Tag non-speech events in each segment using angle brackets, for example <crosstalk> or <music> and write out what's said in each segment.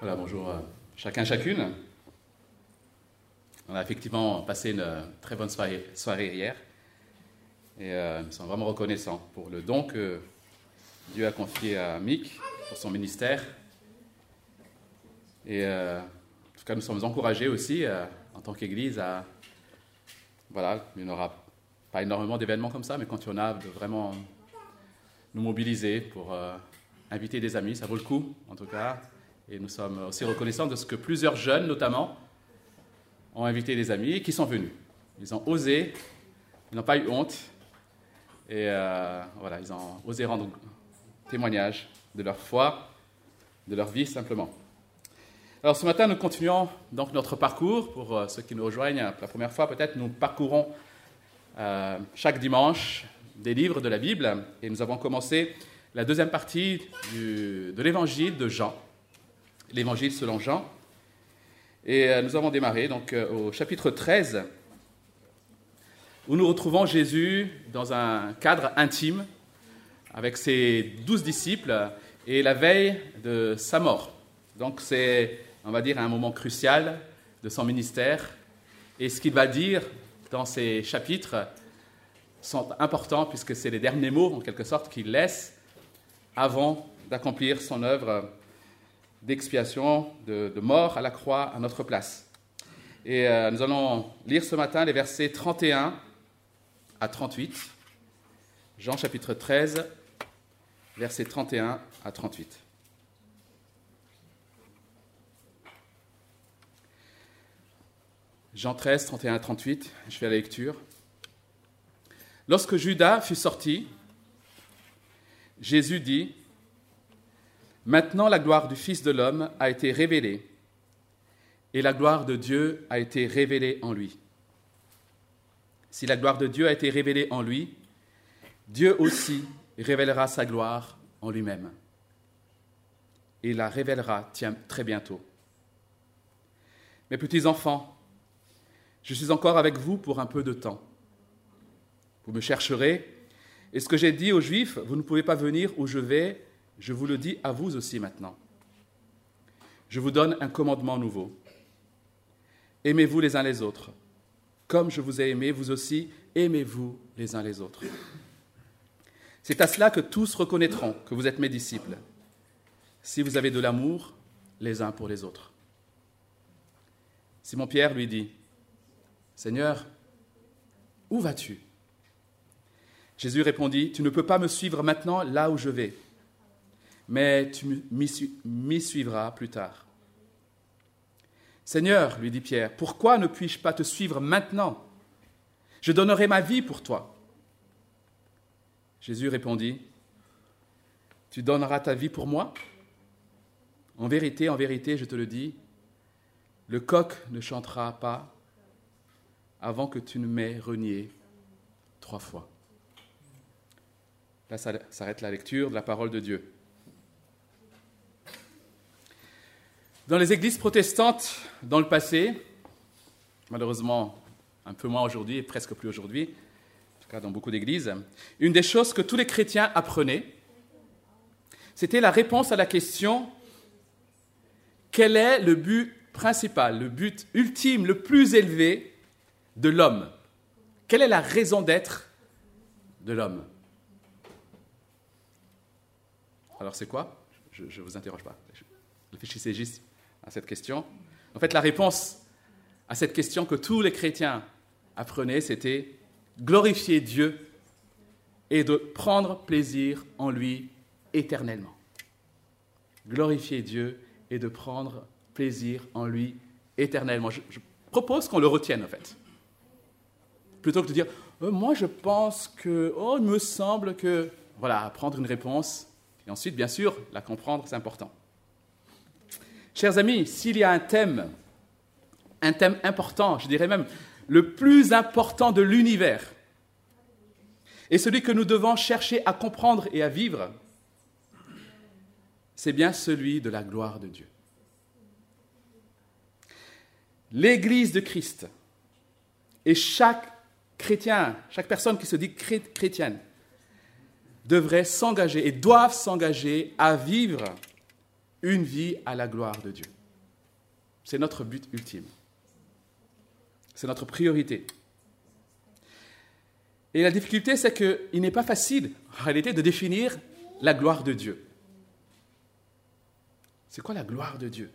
Voilà, bonjour chacun, chacune. On a effectivement passé une très bonne soirée, hier et euh, nous sommes vraiment reconnaissants pour le don que Dieu a confié à Mick pour son ministère. Et euh, en tout cas, nous sommes encouragés aussi euh, en tant qu'Église à. Voilà, il n'y aura pas énormément d'événements comme ça, mais quand il y en a, de vraiment nous mobiliser pour inviter des amis, ça vaut le coup en tout cas. Et nous sommes aussi reconnaissants de ce que plusieurs jeunes, notamment, ont invité des amis qui sont venus. Ils ont osé, ils n'ont pas eu honte, et euh, voilà, ils ont osé rendre témoignage de leur foi, de leur vie simplement. Alors ce matin, nous continuons donc notre parcours. Pour euh, ceux qui nous rejoignent la première fois, peut-être, nous parcourons euh, chaque dimanche des livres de la Bible et nous avons commencé la deuxième partie de l'évangile de Jean, l'évangile selon Jean. Et euh, nous avons démarré donc euh, au chapitre 13 où nous retrouvons Jésus dans un cadre intime avec ses douze disciples et la veille de sa mort. Donc c'est, on va dire, un moment crucial de son ministère. Et ce qu'il va dire dans ces chapitres sont importants puisque c'est les derniers mots, en quelque sorte, qu'il laisse avant d'accomplir son œuvre d'expiation, de, mort à la croix à notre place. Et euh, nous allons lire ce matin les versets 31 à 38. Jean chapitre 13, versets 31 à 38. Jean 13, 31 à 38, je fais la lecture. Lorsque Judas fut sorti, Jésus dit, Maintenant la gloire du Fils de l'homme a été révélée, et la gloire de Dieu a été révélée en lui. Si la gloire de Dieu a été révélée en lui, Dieu aussi révélera sa gloire en lui-même. Et la révélera très bientôt. Mes petits enfants, je suis encore avec vous pour un peu de temps. Vous me chercherez, et ce que j'ai dit aux Juifs, vous ne pouvez pas venir où je vais, je vous le dis à vous aussi maintenant. Je vous donne un commandement nouveau. Aimez-vous les uns les autres. Comme je vous ai aimé, vous aussi, aimez-vous les uns les autres. C'est à cela que tous reconnaîtront que vous êtes mes disciples, si vous avez de l'amour les uns pour les autres. Simon-Pierre lui dit, Seigneur, où vas-tu? Jésus répondit, Tu ne peux pas me suivre maintenant là où je vais, mais tu m'y suivras plus tard. Seigneur, lui dit Pierre, pourquoi ne puis-je pas te suivre maintenant? Je donnerai ma vie pour toi. Jésus répondit, Tu donneras ta vie pour moi? En vérité, en vérité, je te le dis, le coq ne chantera pas avant que tu ne m'aies renié trois fois. Là s'arrête la lecture de la parole de Dieu. Dans les églises protestantes dans le passé, malheureusement un peu moins aujourd'hui et presque plus aujourd'hui, en tout cas dans beaucoup d'églises, une des choses que tous les chrétiens apprenaient, c'était la réponse à la question quel est le but principal, le but ultime, le plus élevé de l'homme? Quelle est la raison d'être de l'homme? Alors c'est quoi? Je ne vous interroge pas. Réfléchissez juste à cette question. En fait, la réponse à cette question que tous les chrétiens apprenaient, c'était glorifier Dieu et de prendre plaisir en lui éternellement. Glorifier Dieu et de prendre plaisir en lui éternellement. Je, propose qu'on le retienne, en fait. Plutôt que de dire, euh, moi je pense que, oh, il me semble que, voilà, prendre une réponse et ensuite, bien sûr, la comprendre, c'est important. Chers amis, s'il y a un thème, un thème important, je dirais même le plus important de l'univers, et celui que nous devons chercher à comprendre et à vivre, c'est bien celui de la gloire de Dieu. L'Église de Christ et chaque chrétien, chaque personne qui se dit chrétienne, devrait s'engager et doivent s'engager à vivre une vie à la gloire de Dieu. C'est notre but ultime. C'est notre priorité. Et la difficulté, c'est qu'il n'est pas facile, en réalité, de définir la gloire de Dieu. C'est quoi la gloire de Dieu?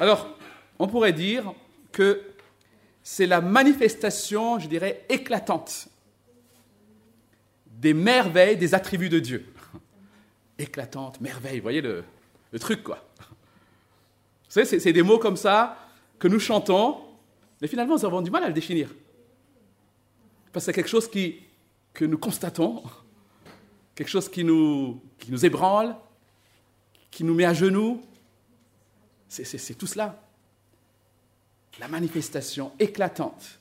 Alors, on pourrait dire que c'est la manifestation, je dirais, éclatante des merveilles, des attributs de Dieu. Éclatante, merveille, voyez le, truc, quoi. Vous savez, c'est des mots comme ça que nous chantons, mais finalement, nous avons du mal à le définir. Parce que c'est quelque chose qui, que nous constatons, quelque chose qui nous, qui nous ébranle, qui nous met à genoux. C'est tout cela. La manifestation éclatante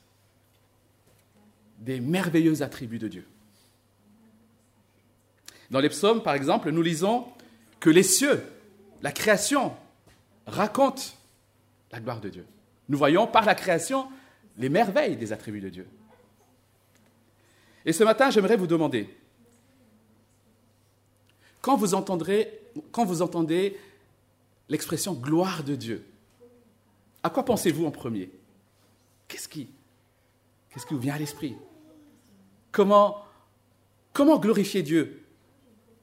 des merveilleux attributs de Dieu. Dans les psaumes, par exemple, nous lisons que les cieux, la création, racontent la gloire de Dieu. Nous voyons par la création les merveilles des attributs de Dieu. Et ce matin, j'aimerais vous demander, quand vous, entendrez, quand vous entendez l'expression gloire de Dieu, à quoi pensez-vous en premier? Qu'est-ce qui, qu'est-ce qui vous vient à l'esprit? Comment, comment glorifier Dieu?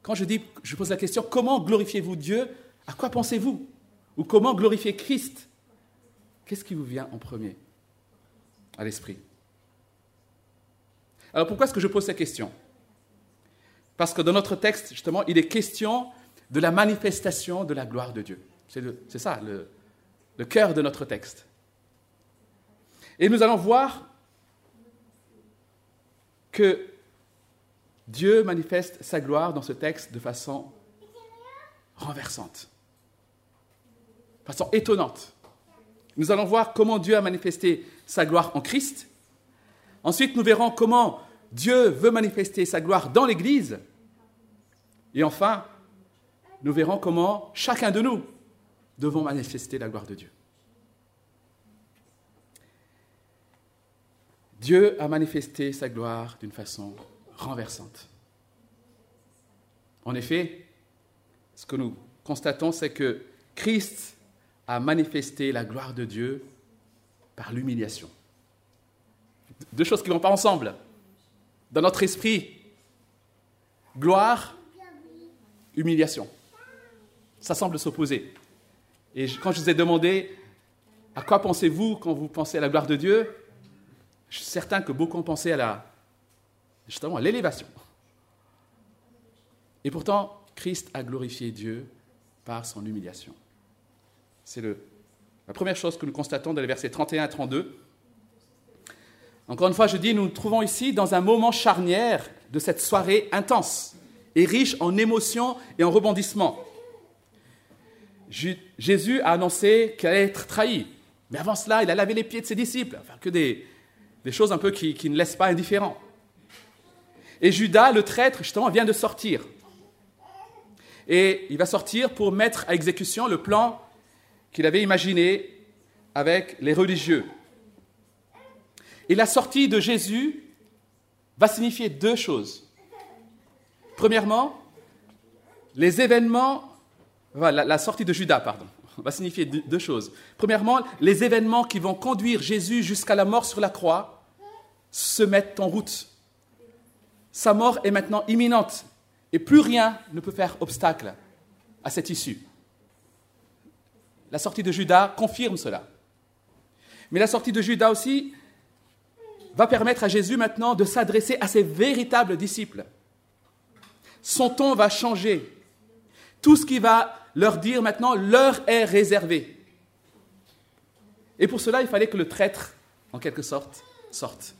Quand je dis, je pose la question, comment glorifiez-vous Dieu? À quoi pensez-vous? Ou comment glorifier Christ? Qu'est-ce qui vous vient en premier à l'esprit? Alors pourquoi est-ce que je pose cette question? Parce que dans notre texte, justement, il est question de la manifestation de la gloire de Dieu. C'est ça le, le cœur de notre texte. Et nous allons voir que Dieu manifeste sa gloire dans ce texte de façon renversante, de façon étonnante. Nous allons voir comment Dieu a manifesté sa gloire en Christ. Ensuite, nous verrons comment Dieu veut manifester sa gloire dans l'Église. Et enfin, nous verrons comment chacun de nous devons manifester la gloire de Dieu. Dieu a manifesté sa gloire d'une façon renversante. En effet, ce que nous constatons, c'est que Christ a manifesté la gloire de Dieu par l'humiliation. Deux choses qui ne vont pas ensemble. Dans notre esprit, gloire, humiliation. Ça semble s'opposer. Et quand je vous ai demandé à quoi pensez-vous quand vous pensez à la gloire de Dieu, je suis certain que beaucoup ont à la, justement à l'élévation. Et pourtant, Christ a glorifié Dieu par son humiliation. C'est la première chose que nous constatons dans les versets 31 à 32. Encore une fois, je dis, nous nous trouvons ici dans un moment charnière de cette soirée intense et riche en émotions et en rebondissements. Jésus a annoncé qu'il allait être trahi. Mais avant cela, il a lavé les pieds de ses disciples. Enfin, que des, choses un peu qui, qui, ne laissent pas indifférent. Et Judas, le traître, justement, vient de sortir. Et il va sortir pour mettre à exécution le plan qu'il avait imaginé avec les religieux. Et la sortie de Jésus va signifier deux choses. Premièrement, les événements la, sortie de Judas, pardon, va signifier deux choses. Premièrement, les événements qui vont conduire Jésus jusqu'à la mort sur la croix se mettent en route. Sa mort est maintenant imminente et plus rien ne peut faire obstacle à cette issue. La sortie de Judas confirme cela. Mais la sortie de Judas aussi va permettre à Jésus maintenant de s'adresser à ses véritables disciples. Son ton va changer. Tout ce qui va leur dire maintenant, l'heure est réservée. Et pour cela, il fallait que le traître, en quelque sorte, sorte.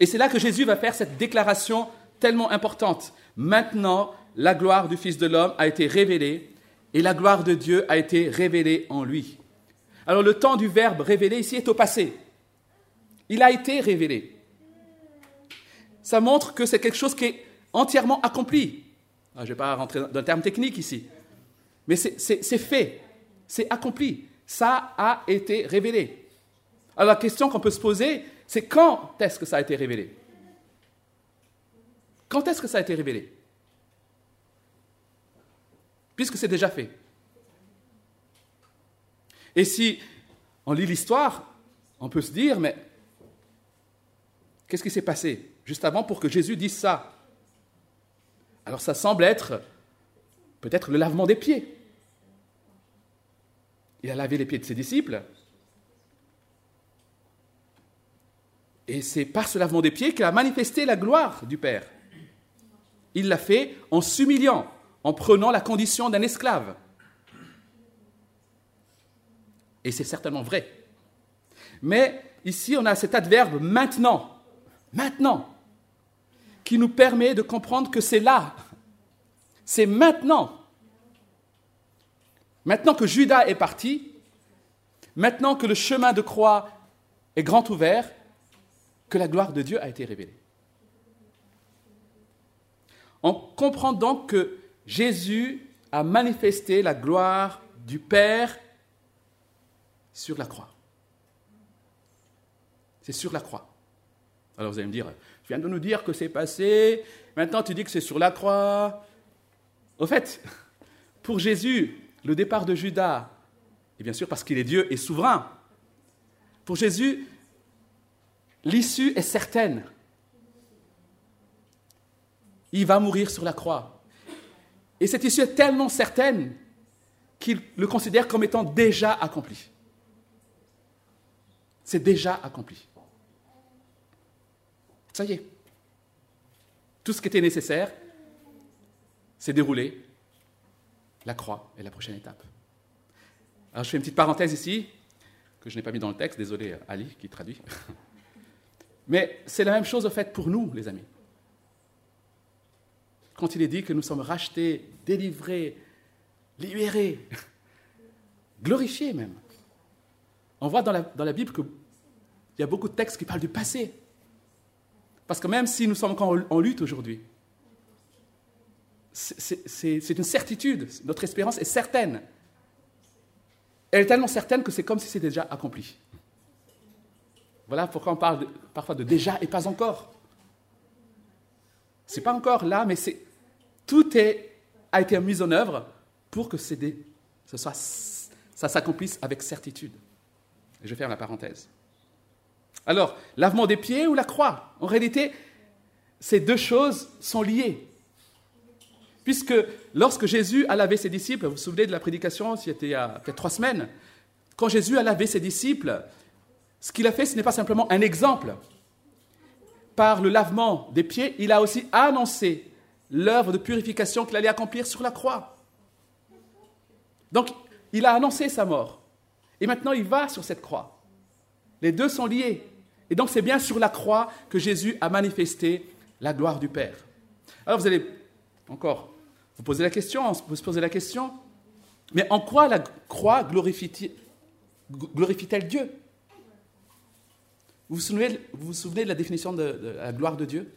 Et c'est là que Jésus va faire cette déclaration tellement importante. Maintenant, la gloire du Fils de l'homme a été révélée et la gloire de Dieu a été révélée en lui. Alors le temps du verbe révélé ici est au passé. Il a été révélé. Ça montre que c'est quelque chose qui est entièrement accompli. Ah, je ne vais pas rentrer dans le terme technique ici. Mais c'est fait, c'est accompli, ça a été révélé. Alors la question qu'on peut se poser, c'est quand est-ce que ça a été révélé? Quand est-ce que ça a été révélé? Puisque c'est déjà fait. Et si on lit l'histoire, on peut se dire, mais qu'est-ce qui s'est passé juste avant pour que Jésus dise ça? Alors ça semble être peut-être le lavement des pieds. Il a lavé les pieds de ses disciples. Et c'est par ce lavement des pieds qu'il a manifesté la gloire du Père. Il l'a fait en s'humiliant, en prenant la condition d'un esclave. Et c'est certainement vrai. Mais ici, on a cet adverbe maintenant, maintenant, qui nous permet de comprendre que c'est là, c'est maintenant. Maintenant que Judas est parti, maintenant que le chemin de croix est grand ouvert, que la gloire de Dieu a été révélée. On comprend donc que Jésus a manifesté la gloire du Père sur la croix. C'est sur la croix. Alors vous allez me dire, tu viens de nous dire que c'est passé, maintenant tu dis que c'est sur la croix. Au fait, pour Jésus, le départ de Judas, et bien sûr parce qu'il est Dieu et souverain, pour Jésus, l'issue est certaine. Il va mourir sur la croix. Et cette issue est tellement certaine qu'il le considère comme étant déjà accompli. C'est déjà accompli. Ça y est. Tout ce qui était nécessaire s'est déroulé. La croix est la prochaine étape. Alors je fais une petite parenthèse ici, que je n'ai pas mis dans le texte, désolé Ali qui traduit. <laughs> Mais c'est la même chose au fait pour nous, les amis. Quand il est dit que nous sommes rachetés, délivrés, libérés, glorifiés même. On voit dans la, dans la Bible qu'il y a beaucoup de textes qui parlent du passé. Parce que même si nous sommes encore en, lutte aujourd'hui, c'est une certitude, notre espérance est certaine. Elle est tellement certaine que c'est comme si c'était déjà accompli. Voilà pourquoi on parle parfois de déjà et pas encore. C'est pas encore là, mais c'est tout a été mis en œuvre pour que ce soit, ça s'accomplisse avec certitude. Et je ferme la parenthèse. Alors, lavement des pieds ou la croix? En réalité, ces deux choses sont liées. Puisque lorsque Jésus a lavé ses disciples, vous vous souvenez de la prédication, c'était il y a peut-être trois semaines, quand Jésus a lavé ses disciples, ce qu'il a fait, ce n'est pas simplement un exemple. Par le lavement des pieds, il a aussi annoncé l'œuvre de purification qu'il allait accomplir sur la croix. Donc, il a annoncé sa mort. Et maintenant, il va sur cette croix. Les deux sont liés. Et donc, c'est bien sur la croix que Jésus a manifesté la gloire du Père. Alors, vous allez encore vous poser la question, vous se poser la question, mais en quoi la croix glorifie-t-elle Dieu? Vous vous, souvenez, de la définition de, la gloire de Dieu?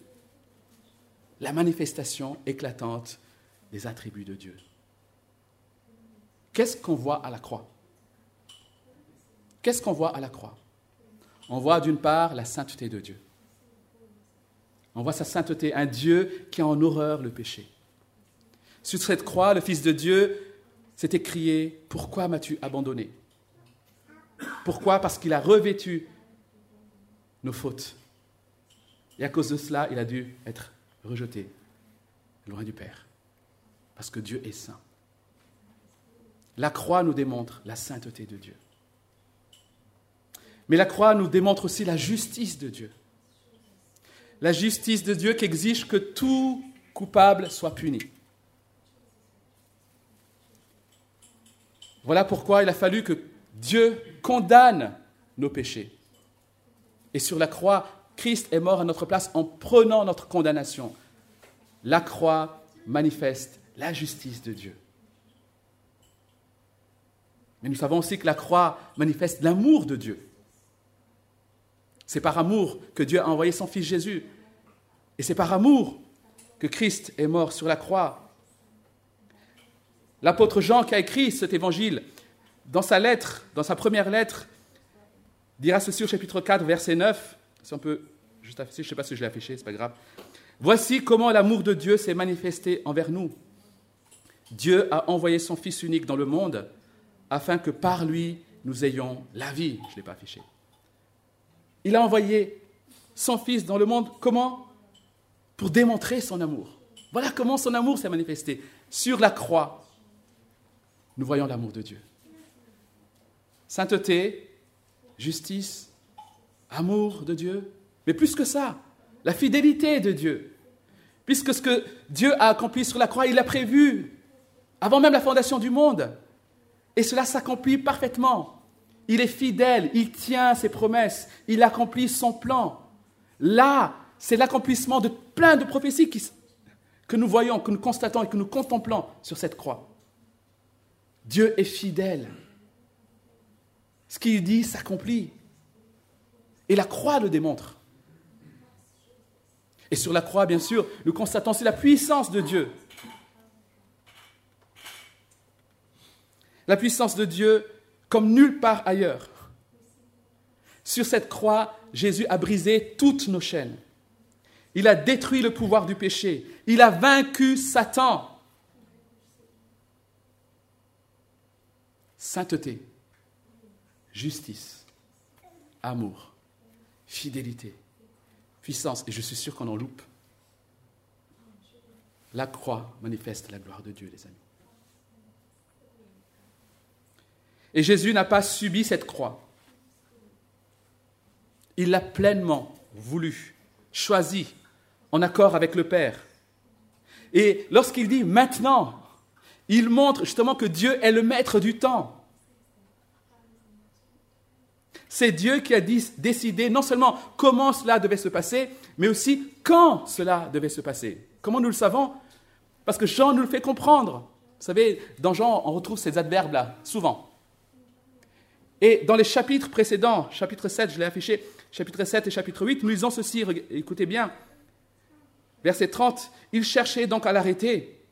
La manifestation éclatante des attributs de Dieu. Qu'est-ce qu'on voit à la croix? Qu'est-ce qu'on voit à la croix? On voit d'une part la sainteté de Dieu. On voit sa sainteté, un Dieu qui a en horreur le péché. Sur cette croix, le Fils de Dieu s'est écrié Pourquoi m'as-tu abandonné? Pourquoi? Parce qu'il a revêtu nos fautes. Et à cause de cela, il a dû être rejeté loin du Père. Parce que Dieu est saint. La croix nous démontre la sainteté de Dieu. Mais la croix nous démontre aussi la justice de Dieu. La justice de Dieu qui exige que tout coupable soit puni. Voilà pourquoi il a fallu que Dieu condamne nos péchés. Et sur la croix, Christ est mort à notre place en prenant notre condamnation. La croix manifeste la justice de Dieu. Mais nous savons aussi que la croix manifeste l'amour de Dieu. C'est par amour que Dieu a envoyé son Fils Jésus. Et c'est par amour que Christ est mort sur la croix. L'apôtre Jean qui a écrit cet évangile, dans sa lettre, dans sa première lettre, dira ceci au chapitre 4, verset 9. Si on peut juste afficher, je ne sais pas si je l'ai affiché, c'est pas grave. Voici comment l'amour de Dieu s'est manifesté envers nous. Dieu a envoyé son Fils unique dans le monde afin que par lui nous ayons la vie. Je ne l'ai pas affiché. Il a envoyé son Fils dans le monde comment? Pour démontrer son amour. Voilà comment son amour s'est manifesté. Sur la croix, nous voyons l'amour de Dieu. Sainteté, justice, amour de Dieu, mais plus que ça, la fidélité de Dieu. Puisque ce que Dieu a accompli sur la croix, il l'a prévu avant même la fondation du monde. Et cela s'accomplit parfaitement. Il est fidèle, il tient ses promesses, il accomplit son plan. Là, c'est l'accomplissement de plein de prophéties que nous voyons, que nous constatons et que nous contemplons sur cette croix. Dieu est fidèle. Ce qu'il dit s'accomplit. Et la croix le démontre. Et sur la croix, bien sûr, nous constatons aussi la puissance de Dieu. La puissance de Dieu comme nulle part ailleurs. Sur cette croix, Jésus a brisé toutes nos chaînes. Il a détruit le pouvoir du péché. Il a vaincu Satan. Sainteté, justice, amour, fidélité, puissance, et je suis sûr qu'on en loupe. La croix manifeste la gloire de Dieu, les amis. Et Jésus n'a pas subi cette croix. Il l'a pleinement voulu, choisi, en accord avec le Père. Et lorsqu'il dit maintenant, il montre justement que Dieu est le maître du temps. C'est Dieu qui a décidé non seulement comment cela devait se passer, mais aussi quand cela devait se passer. Comment nous le savons? Parce que Jean nous le fait comprendre. Vous savez, dans Jean, on retrouve ces adverbes-là, souvent. Et dans les chapitres précédents, chapitre 7, je l'ai affiché, chapitre 7 et chapitre 8, nous lisons ceci, écoutez bien. Verset 30, il cherchait donc à l'arrêter,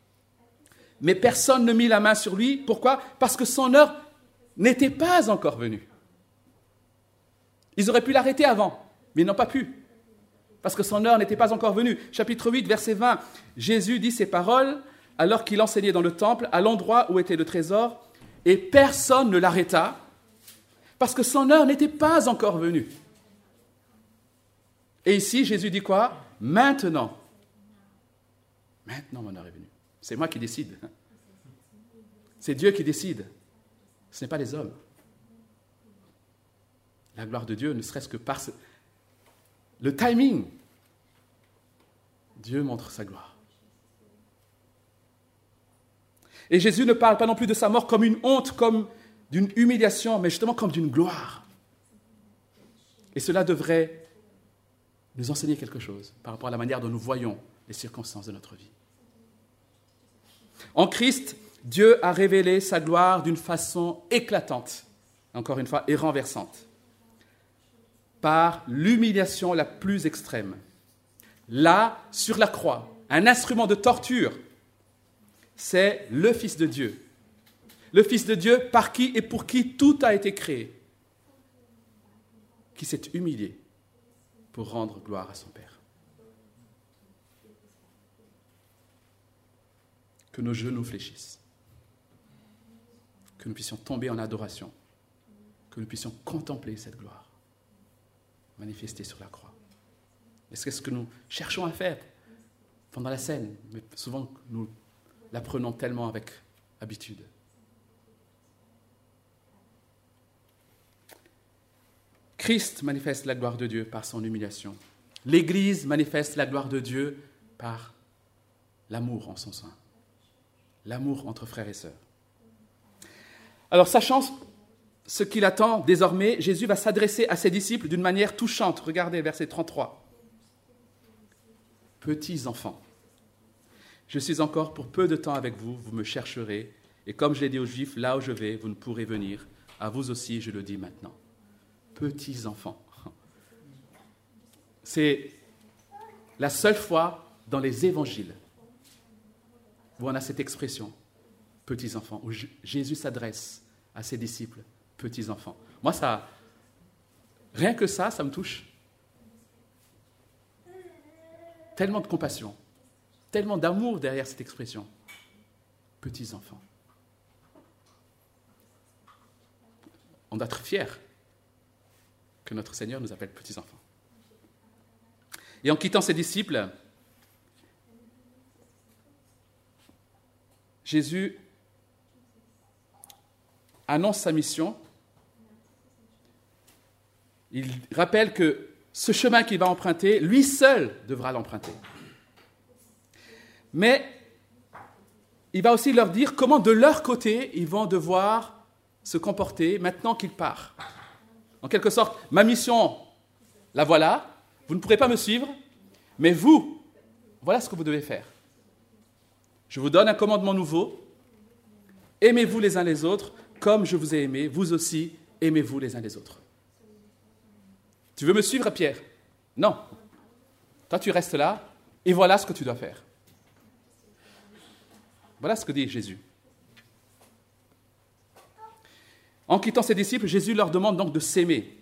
mais personne ne mit la main sur lui. Pourquoi? Parce que son heure n'était pas encore venue. Ils auraient pu l'arrêter avant, mais ils n'ont pas pu, parce que son heure n'était pas encore venue. Chapitre 8, verset 20, Jésus dit ces paroles alors qu'il enseignait dans le temple, à l'endroit où était le trésor, et personne ne l'arrêta, parce que son heure n'était pas encore venue. Et ici, Jésus dit quoi? Maintenant. Maintenant, mon heure est venue. C'est moi qui décide. C'est Dieu qui décide. Ce n'est pas les hommes. La gloire de Dieu, ne serait-ce que par le timing. Dieu montre sa gloire. Et Jésus ne parle pas non plus de sa mort comme une honte, comme d'une humiliation, mais justement comme d'une gloire. Et cela devrait nous enseigner quelque chose par rapport à la manière dont nous voyons les circonstances de notre vie. En Christ, Dieu a révélé sa gloire d'une façon éclatante, encore une fois, et renversante, par l'humiliation la plus extrême. Là, sur la croix, un instrument de torture, c'est le Fils de Dieu le Fils de Dieu par qui et pour qui tout a été créé, qui s'est humilié pour rendre gloire à son Père. Que nos genoux fléchissent, que nous puissions tomber en adoration, que nous puissions contempler cette gloire manifestée sur la croix. Et c'est ce que nous cherchons à faire pendant la scène, mais souvent nous l'apprenons tellement avec habitude. Christ manifeste la gloire de Dieu par son humiliation. L'Église manifeste la gloire de Dieu par l'amour en son sein. L'amour entre frères et sœurs. Alors, sachant ce qu'il attend désormais, Jésus va s'adresser à ses disciples d'une manière touchante. Regardez verset 33. Petits enfants, je suis encore pour peu de temps avec vous, vous me chercherez, et comme je l'ai dit aux Juifs, là où je vais, vous ne pourrez venir. À vous aussi, je le dis maintenant petits-enfants. C'est la seule fois dans les évangiles où on a cette expression, petits-enfants, où Jésus s'adresse à ses disciples, petits-enfants. Moi, ça, rien que ça, ça me touche. Tellement de compassion, tellement d'amour derrière cette expression. petits enfants. On doit être fiers que notre Seigneur nous appelle petits enfants. Et en quittant ses disciples, Jésus annonce sa mission. Il rappelle que ce chemin qu'il va emprunter, lui seul devra l'emprunter. Mais il va aussi leur dire comment de leur côté ils vont devoir se comporter maintenant qu'il part. En quelque sorte, ma mission, la voilà, vous ne pourrez pas me suivre, mais vous, voilà ce que vous devez faire. Je vous donne un commandement nouveau, aimez-vous les uns les autres comme je vous ai aimé, vous aussi, aimez-vous les uns les autres. Tu veux me suivre, Pierre? Non. Toi, tu restes là, et voilà ce que tu dois faire. Voilà ce que dit Jésus. En quittant ses disciples, Jésus leur demande donc de s'aimer.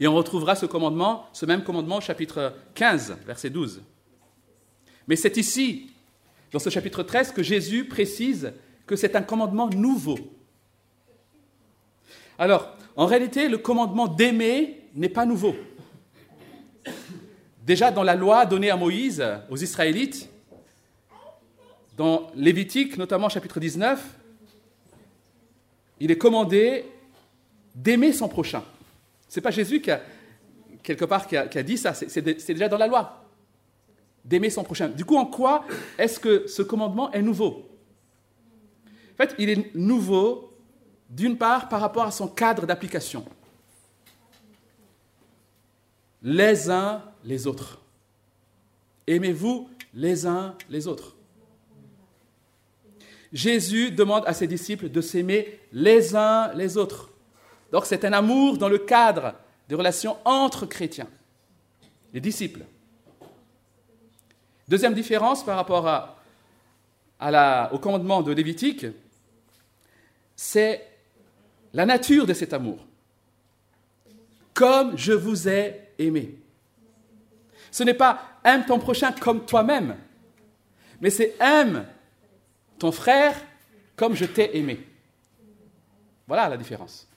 Et on retrouvera ce commandement, ce même commandement au chapitre 15, verset 12. Mais c'est ici, dans ce chapitre 13, que Jésus précise que c'est un commandement nouveau. Alors, en réalité, le commandement d'aimer n'est pas nouveau. Déjà dans la loi donnée à Moïse, aux Israélites, dans Lévitique, notamment chapitre 19, il est commandé d'aimer son prochain. Ce n'est pas Jésus qui a, quelque part, dit ça, c'est déjà dans la loi, d'aimer son prochain. Du coup, en quoi est-ce que ce commandement est nouveau? En fait, il est nouveau, d'une part, par rapport à son cadre d'application. Les uns les autres. Aimez-vous les uns les autres. Jésus demande à ses disciples de s'aimer les uns les autres. Donc c'est un amour dans le cadre des relations entre chrétiens, les disciples. Deuxième différence par rapport à, au commandement de Lévitique, c'est la nature de cet amour. Comme je vous ai aimé. Ce n'est pas aime ton prochain comme toi-même, mais c'est aime ton frère comme je t'ai aimé. Voilà la différence.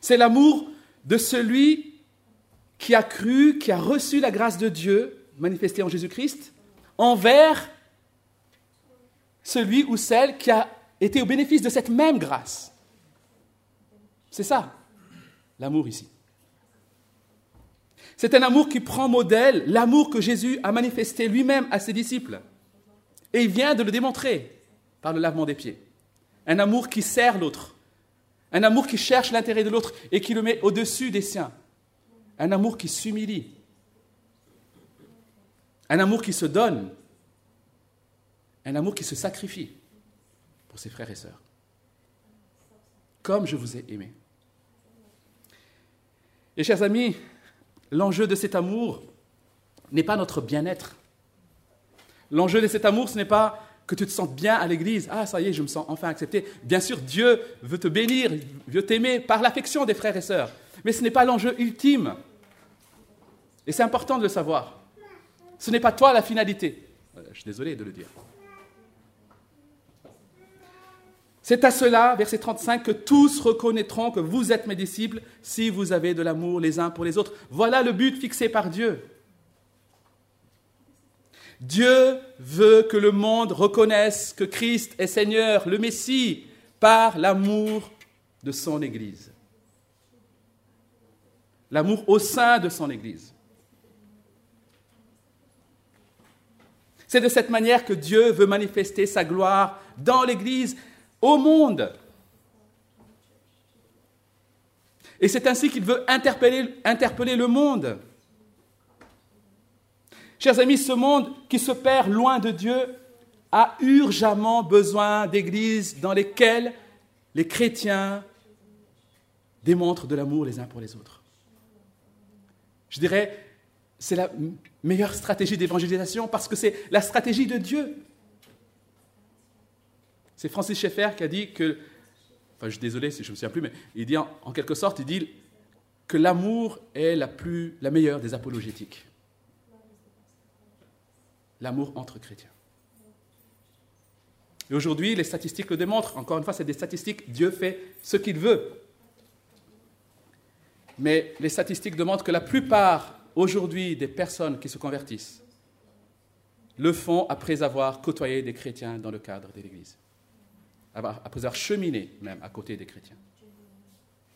C'est l'amour de celui qui a cru, qui a reçu la grâce de Dieu manifestée en Jésus-Christ, envers celui ou celle qui a été au bénéfice de cette même grâce. C'est ça, l'amour ici. C'est un amour qui prend modèle l'amour que Jésus a manifesté lui-même à ses disciples. Et il vient de le démontrer par le lavement des pieds. Un amour qui sert l'autre. Un amour qui cherche l'intérêt de l'autre et qui le met au-dessus des siens. Un amour qui s'humilie. Un amour qui se donne. Un amour qui se sacrifie pour ses frères et sœurs. Comme je vous ai aimé. Et chers amis, L'enjeu de cet amour n'est pas notre bien-être. L'enjeu de cet amour, ce n'est pas que tu te sentes bien à l'église. Ah, ça y est, je me sens enfin accepté. Bien sûr, Dieu veut te bénir, veut t'aimer par l'affection des frères et sœurs. Mais ce n'est pas l'enjeu ultime. Et c'est important de le savoir. Ce n'est pas toi la finalité. Euh, je suis désolé de le dire. C'est à cela, verset 35, que tous reconnaîtront que vous êtes mes disciples si vous avez de l'amour les uns pour les autres. Voilà le but fixé par Dieu. Dieu veut que le monde reconnaisse que Christ est Seigneur, le Messie, par l'amour de son Église. L'amour au sein de son Église. C'est de cette manière que Dieu veut manifester sa gloire dans l'Église au monde. Et c'est ainsi qu'il veut interpeller, le monde. Chers amis, ce monde qui se perd loin de Dieu a urgemment besoin d'églises dans lesquelles les chrétiens démontrent de l'amour les uns pour les autres. Je dirais, c'est la meilleure stratégie d'évangélisation parce que c'est la stratégie de Dieu. C'est Francis Schaeffer qui a dit que, enfin je suis désolé si je ne me souviens plus, mais il dit en, quelque sorte, il dit que l'amour est la, plus, la meilleure des apologétiques. l'amour entre chrétiens. Et aujourd'hui, les statistiques le démontrent. Encore une fois, c'est des statistiques. Dieu fait ce qu'il veut. Mais les statistiques démontrent que la plupart aujourd'hui des personnes qui se convertissent le font après avoir côtoyé des chrétiens dans le cadre de l'Église, après avoir cheminé même à côté des chrétiens.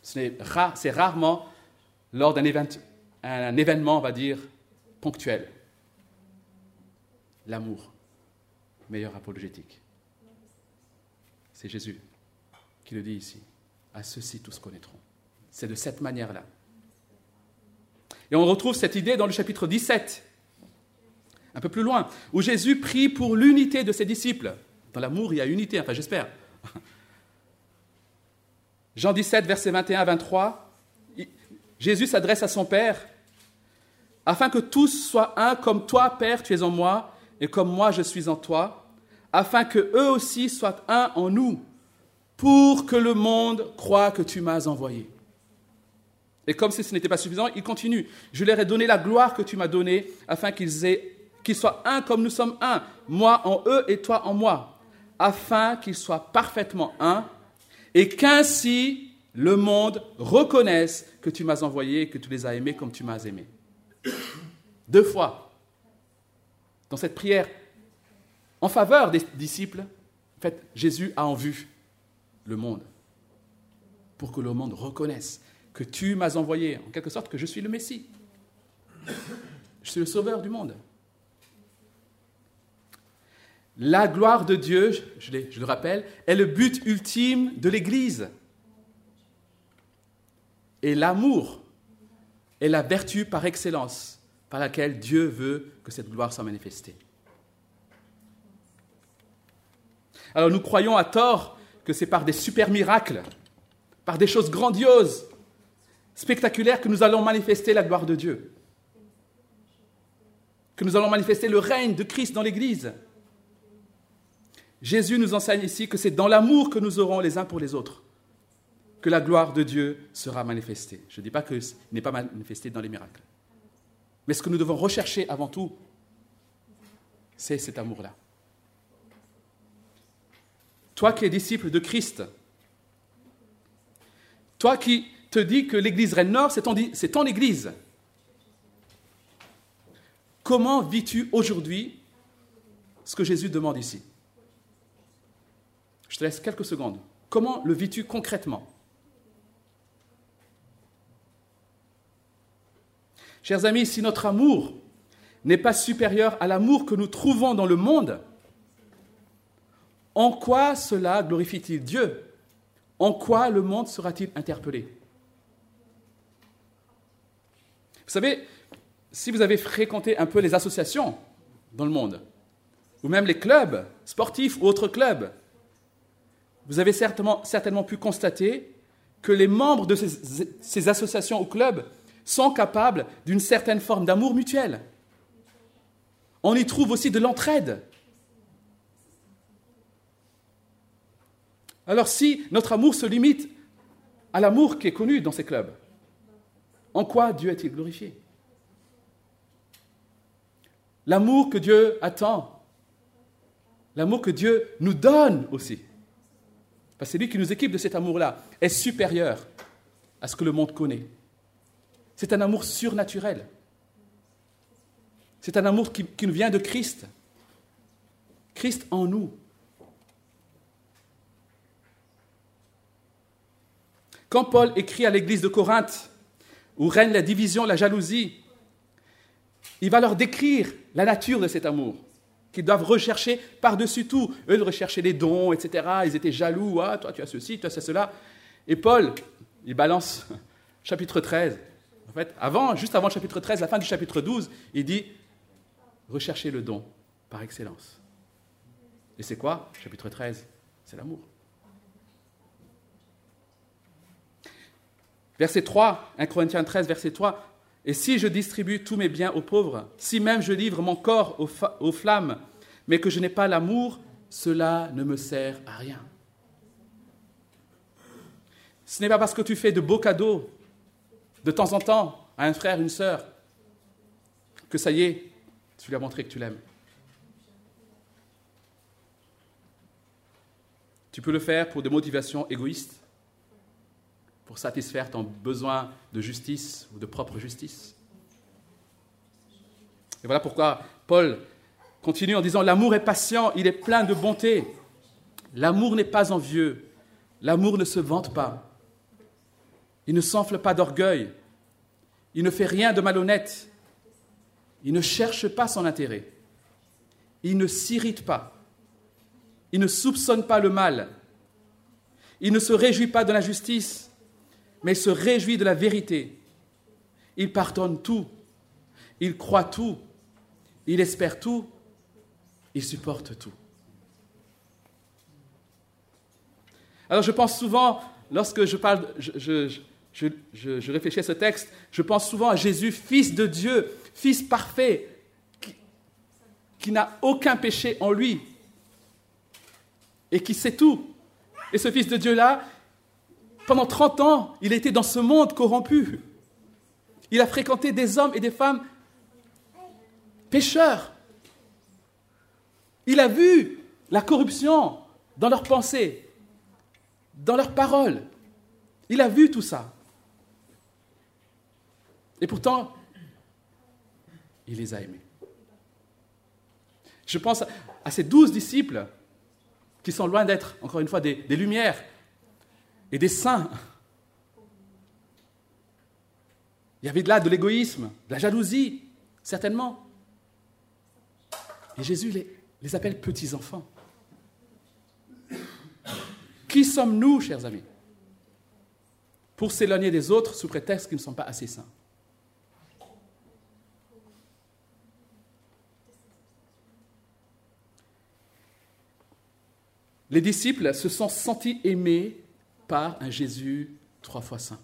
C'est rarement lors d'un événement, on va dire, ponctuel. L'amour, meilleur apologétique. C'est Jésus qui le dit ici. À ceux-ci tous connaîtront. C'est de cette manière-là. Et on retrouve cette idée dans le chapitre 17, un peu plus loin, où Jésus prie pour l'unité de ses disciples. Dans l'amour, il y a unité, enfin j'espère. <laughs> Jean 17, versets 21 à 23, Jésus s'adresse à son Père, afin que tous soient un comme toi, Père, tu es en moi, et comme moi je suis en toi, afin que eux aussi soient un en nous, pour que le monde croie que tu m'as envoyé. Et comme si ce n'était pas suffisant, il continue. Je leur ai donné la gloire que tu m'as donnée, afin qu'ils aient qu'ils soient un comme nous sommes un, moi en eux et toi en moi, afin qu'ils soient parfaitement un, et qu'ainsi le monde reconnaisse que tu m'as envoyé et que tu les as aimés comme tu m'as aimé. Deux fois, dans cette prière en faveur des disciples, Jésus a en vue le monde pour que le monde reconnaisse que tu m'as envoyé, en quelque sorte que je suis le Messie. Je suis le sauveur du monde. La gloire de Dieu, je, le rappelle, est le but ultime de l'Église. Et l'amour est la vertu par excellence par laquelle Dieu veut que cette gloire soit manifestée. Alors nous croyons à tort que c'est par des super miracles, par des choses grandioses, spectaculaires, que nous allons manifester la gloire de Dieu, que nous allons manifester le règne de Christ dans l'Église. Jésus nous enseigne ici que c'est dans l'amour que nous aurons les uns pour les autres que la gloire de Dieu sera manifestée. Je ne dis pas qu'il n'est pas manifesté dans les miracles. Mais ce que nous devons rechercher avant tout, c'est cet amour-là. Toi qui es disciple de Christ, toi qui te dis que l'Église Rennes Nord, c'est ton Église, comment vis-tu aujourd'hui ce que Jésus demande ici? Je te laisse quelques secondes. Comment le vis-tu concrètement? Chers amis, si notre amour n'est pas supérieur à l'amour que nous trouvons dans le monde, en quoi cela glorifie-t-il Dieu? En quoi le monde sera-t-il interpellé? Vous savez, si vous avez fréquenté un peu les associations dans le monde, ou même les clubs sportifs ou autres clubs, vous avez certainement, pu constater que les membres de ces, associations ou clubs sont capables d'une certaine forme d'amour mutuel. On y trouve aussi de l'entraide. Alors si notre amour se limite à l'amour qui est connu dans ces clubs, en quoi Dieu est-il glorifié? L'amour que Dieu attend, l'amour que Dieu nous donne aussi c'est lui qui nous équipe de cet amour-là, est supérieur à ce que le monde connaît. C'est un amour surnaturel. C'est un amour qui, qui nous vient de Christ. Christ en nous. Quand Paul écrit à l'église de Corinthe, où règne la division, la jalousie, il va leur décrire la nature de cet amour qu'ils doivent rechercher par-dessus tout. Eux, ils recherchaient les dons, etc. Ils étaient jaloux. Ah, toi, tu as ceci, toi, tu as cela. Et Paul, il balance <laughs> chapitre 13. En fait, avant, juste avant le chapitre 13, la fin du chapitre 12, il dit recherchez le don par excellence. Et c'est quoi Chapitre 13, c'est l'amour. Verset 3, 1 Corinthiens 13, verset 3, et si je distribue tous mes biens aux pauvres, si même je livre mon corps aux, flammes, mais que je n'ai pas l'amour, cela ne me sert à rien. Ce n'est pas parce que tu fais de beaux cadeaux de temps en temps à un frère, une sœur, que ça y est, tu lui as montré que tu l'aimes. Tu peux le faire pour des motivations égoïstes, pour satisfaire ton besoin de justice ou de propre justice. Et voilà pourquoi Paul continue en disant, l'amour est patient, il est plein de bonté. L'amour n'est pas envieux, l'amour ne se vante pas, il ne s'enfle pas d'orgueil, il ne fait rien de malhonnête, il ne cherche pas son intérêt, il ne s'irrite pas, il ne soupçonne pas le mal, il ne se réjouit pas de l'injustice, mais se réjouit de la vérité. Il pardonne tout, il croit tout, il espère tout, il supporte tout. Alors je pense souvent, lorsque je parle, je, réfléchis à ce texte, je pense souvent à Jésus, fils de Dieu, fils parfait, qui, qui n'a aucun péché en lui et qui sait tout. Et ce fils de Dieu-là, pendant 30 ans, il était dans ce monde corrompu. Il a fréquenté des hommes et des femmes pécheurs. Il a vu la corruption dans leurs pensées, dans leurs paroles. Il a vu tout ça. Et pourtant, il les a aimés. Je pense à ces douze disciples qui sont loin d'être, encore une fois, des lumières et des saints. Il y avait de là de l'égoïsme, de la jalousie, certainement. Et Jésus les, les appelle petits-enfants. Qui sommes-nous, chers amis, pour s'éloigner des autres sous prétexte qu'ils ne sont pas assez saints? Les disciples se sont sentis aimés un Jésus trois fois saint.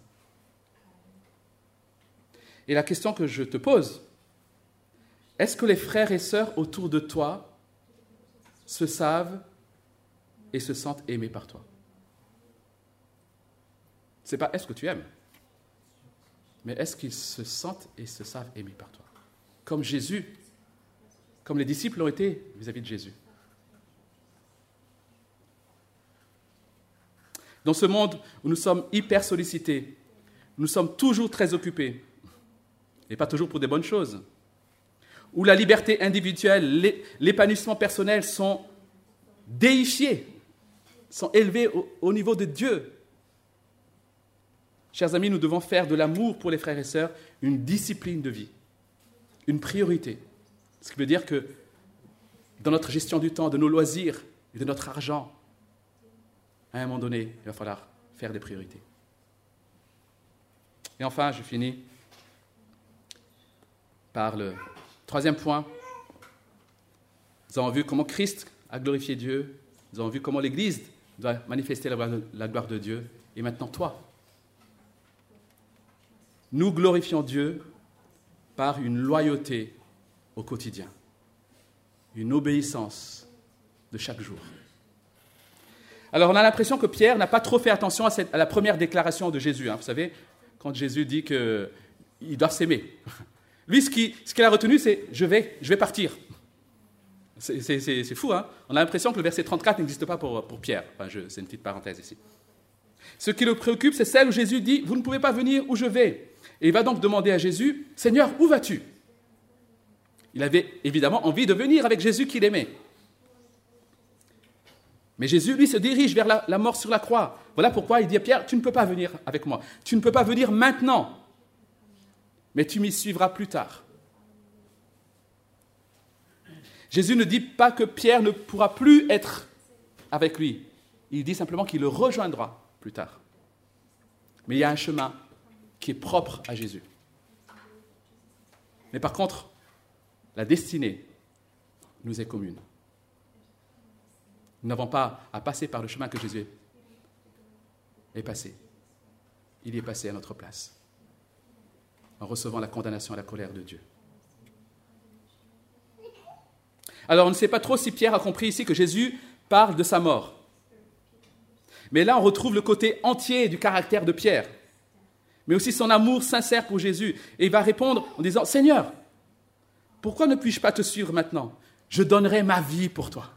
Et la question que je te pose, est-ce que les frères et sœurs autour de toi se savent et se sentent aimés par toi? Ce n'est pas est-ce que tu aimes, mais est-ce qu'ils se sentent et se savent aimés par toi? Comme Jésus, comme les disciples l'ont été vis-à-vis -vis de Jésus. Dans ce monde où nous sommes hyper sollicités, nous sommes toujours très occupés, et pas toujours pour des bonnes choses, où la liberté individuelle, l'épanouissement personnel sont déifiés, sont élevés au, niveau de Dieu. Chers amis, nous devons faire de l'amour pour les frères et sœurs une discipline de vie, une priorité. Ce qui veut dire que dans notre gestion du temps, de nos loisirs et de notre argent, à un moment donné, il va falloir faire des priorités. Et enfin, je finis par le troisième point. Nous avons vu comment Christ a glorifié Dieu. Nous avons vu comment l'Église doit manifester la gloire de Dieu. Et maintenant, toi. Nous glorifions Dieu par une loyauté au quotidien, une obéissance de chaque jour. Alors on a l'impression que Pierre n'a pas trop fait attention à, la première déclaration de Jésus. Hein. Vous savez, quand Jésus dit qu'il doit s'aimer. <laughs> Lui, ce qu'il a retenu, c'est je vais, je vais partir. C'est fou, hein On a l'impression que le verset 34 n'existe pas pour, Pierre. c'est une petite parenthèse ici. Ce qui le préoccupe, c'est celle où Jésus dit Vous ne pouvez pas venir où je vais. Et il va donc demander à Jésus Seigneur, où vas-tu? Il avait évidemment envie de venir avec Jésus qu'il aimait. Mais Jésus, lui, se dirige vers la, mort sur la croix. Voilà pourquoi il dit à Pierre, tu ne peux pas venir avec moi. Tu ne peux pas venir maintenant. Mais tu m'y suivras plus tard. Jésus ne dit pas que Pierre ne pourra plus être avec lui. Il dit simplement qu'il le rejoindra plus tard. Mais il y a un chemin qui est propre à Jésus. Mais par contre, la destinée nous est commune. Nous n'avons pas à passer par le chemin que Jésus est passé. Il y est passé à notre place, en recevant la condamnation et la colère de Dieu. Alors on ne sait pas trop si Pierre a compris ici que Jésus parle de sa mort. Mais là, on retrouve le côté entier du caractère de Pierre, mais aussi son amour sincère pour Jésus. Et il va répondre en disant, Seigneur, pourquoi ne puis-je pas te suivre maintenant? Je donnerai ma vie pour toi.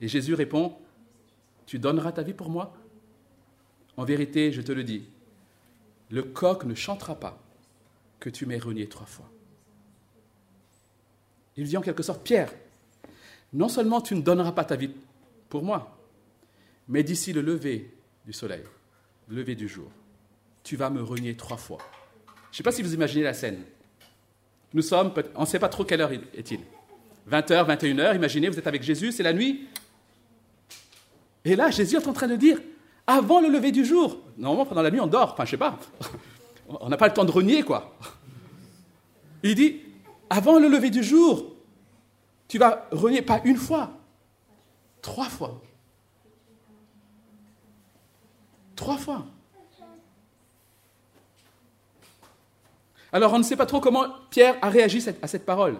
Et Jésus répond, Tu donneras ta vie pour moi? En vérité, je te le dis, le coq ne chantera pas que tu m'aies renié trois fois. Il dit en quelque sorte, Pierre, non seulement tu ne donneras pas ta vie pour moi, mais d'ici le lever du soleil, le lever du jour, tu vas me renier trois fois. Je ne sais pas si vous imaginez la scène. Nous sommes, on ne sait pas trop quelle heure est-il. 20h, 21h, imaginez, vous êtes avec Jésus, c'est la nuit. Et là, Jésus est en train de dire, avant le lever du jour, normalement pendant la nuit on dort, enfin je sais pas, <laughs> on n'a pas le temps de renier quoi. Il dit, avant le lever du jour, tu vas renier pas une fois, trois fois. Trois fois. Alors on ne sait pas trop comment Pierre a réagi à cette parole.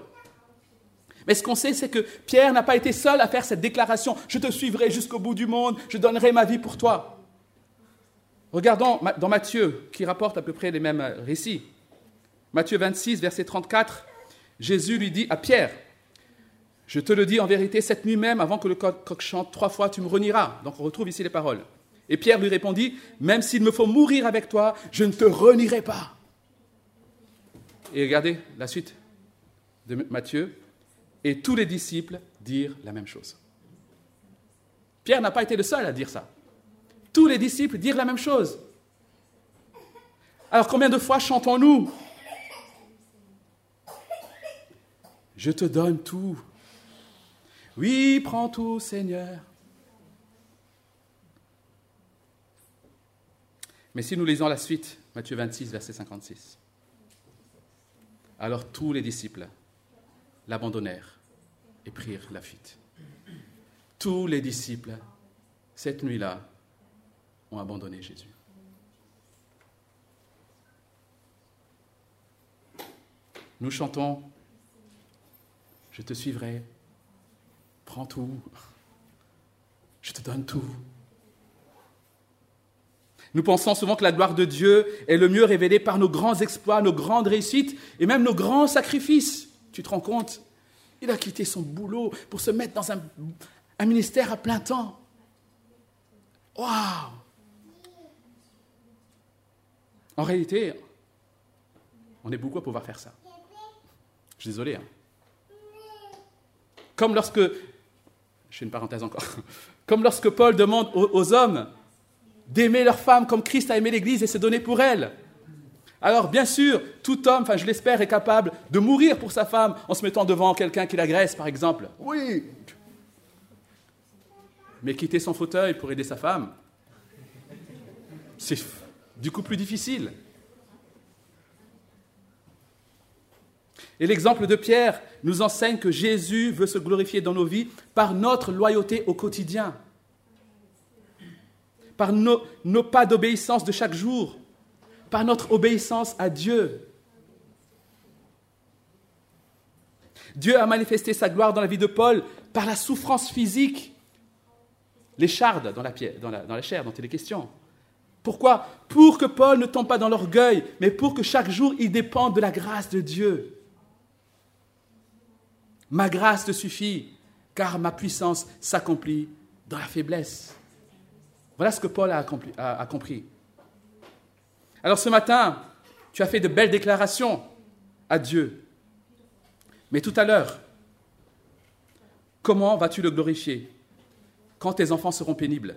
Mais ce qu'on sait, c'est que Pierre n'a pas été seul à faire cette déclaration. Je te suivrai jusqu'au bout du monde, je donnerai ma vie pour toi. Regardons dans Matthieu, qui rapporte à peu près les mêmes récits. Matthieu 26, verset 34, Jésus lui dit à Pierre, je te le dis en vérité, cette nuit même, avant que le coq chante trois fois, tu me renieras. Donc on retrouve ici les paroles. Et Pierre lui répondit, même s'il me faut mourir avec toi, je ne te renierai pas. Et regardez la suite de Matthieu. Et tous les disciples dirent la même chose. Pierre n'a pas été le seul à dire ça. Tous les disciples dirent la même chose. Alors combien de fois chantons-nous? Je te donne tout. Oui, prends tout, Seigneur. Mais si nous lisons la suite, Matthieu 26, verset 56. Alors tous les disciples l'abandonnèrent et prirent la fuite. Tous les disciples, cette nuit-là, ont abandonné Jésus. Nous chantons, je te suivrai, prends tout, je te donne tout. Nous pensons souvent que la gloire de Dieu est le mieux révélée par nos grands exploits, nos grandes réussites et même nos grands sacrifices. Tu te rends compte? Il a quitté son boulot pour se mettre dans un, ministère à plein temps. Waouh En réalité, on est beaucoup à pouvoir faire ça. Je suis désolé. Hein. Comme lorsque, je fais une parenthèse encore, <laughs> comme lorsque Paul demande aux hommes d'aimer leur femme comme Christ a aimé l'Église et s'est donné pour elle. Alors, bien sûr, tout homme, enfin je l'espère, est capable de mourir pour sa femme en se mettant devant quelqu'un qui l'agresse, par exemple. Oui. Mais quitter son fauteuil pour aider sa femme, c'est du coup plus difficile. Et l'exemple de Pierre nous enseigne que Jésus veut se glorifier dans nos vies par notre loyauté au quotidien par nos, pas d'obéissance de chaque jour, par notre obéissance à Dieu. Dieu a manifesté sa gloire dans la vie de Paul par la souffrance physique, l'écharde dans la, dans, la, dans la chair dont il est question. Pourquoi? Pour que Paul ne tombe pas dans l'orgueil, mais pour que chaque jour il dépende de la grâce de Dieu. Ma grâce te suffit, car ma puissance s'accomplit dans la faiblesse. Voilà ce que Paul a, compris. Alors ce matin, tu as fait de belles déclarations à Dieu. Mais tout à l'heure, comment vas-tu le glorifier quand tes enfants seront pénibles?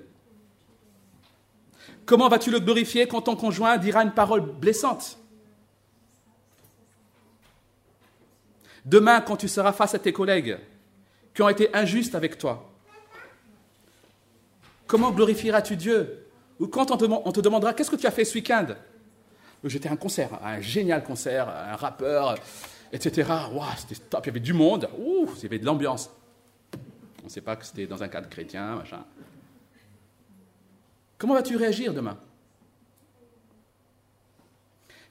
Comment vas-tu le glorifier quand ton conjoint dira une parole blessante? Demain, quand tu seras face à tes collègues qui ont été injustes avec toi, Comment glorifieras-tu Dieu? Ou quand on te, demandera qu'est-ce que tu as fait ce week-end? J'étais à un concert, un génial concert, un rappeur, etc. Waouh, c'était top, il y avait du monde, Ouh, il y avait de l'ambiance. On ne sait pas que c'était dans un cadre chrétien, machin. Comment vas-tu réagir demain?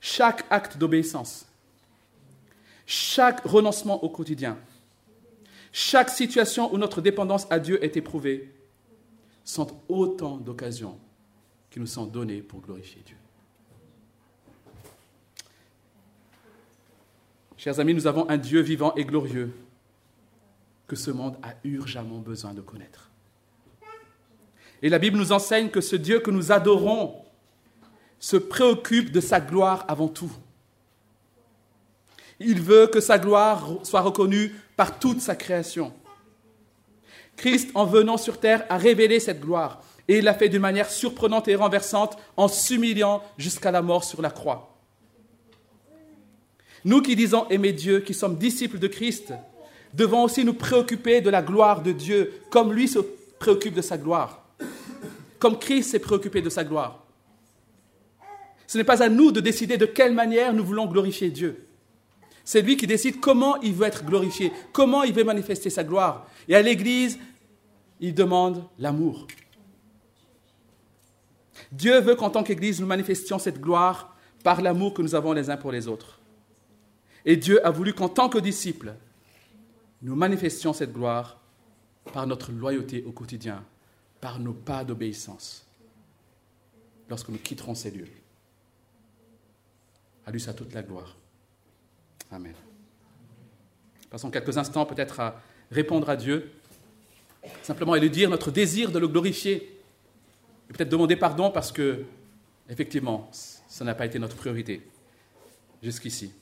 Chaque acte d'obéissance, chaque renoncement au quotidien, chaque situation où notre dépendance à Dieu est éprouvée, sont autant d'occasions qui nous sont données pour glorifier Dieu. Chers amis, nous avons un Dieu vivant et glorieux que ce monde a urgemment besoin de connaître. Et la Bible nous enseigne que ce Dieu que nous adorons se préoccupe de sa gloire avant tout. Il veut que sa gloire soit reconnue par toute sa création. Christ, en venant sur terre, a révélé cette gloire. Et il l'a fait d'une manière surprenante et renversante en s'humiliant jusqu'à la mort sur la croix. Nous qui disons aimer Dieu, qui sommes disciples de Christ, devons aussi nous préoccuper de la gloire de Dieu, comme lui se préoccupe de sa gloire, comme Christ s'est préoccupé de sa gloire. Ce n'est pas à nous de décider de quelle manière nous voulons glorifier Dieu. C'est lui qui décide comment il veut être glorifié, comment il veut manifester sa gloire. Et à l'Église, il demande l'amour. Dieu veut qu'en tant qu'Église, nous manifestions cette gloire par l'amour que nous avons les uns pour les autres. Et Dieu a voulu qu'en tant que disciples, nous manifestions cette gloire par notre loyauté au quotidien, par nos pas d'obéissance, lorsque nous quitterons ces lieux. À lui toute la gloire. Amen. Passons quelques instants peut-être à répondre à Dieu, simplement et lui dire notre désir de le glorifier, et peut-être demander pardon parce que, effectivement, ça n'a pas été notre priorité jusqu'ici.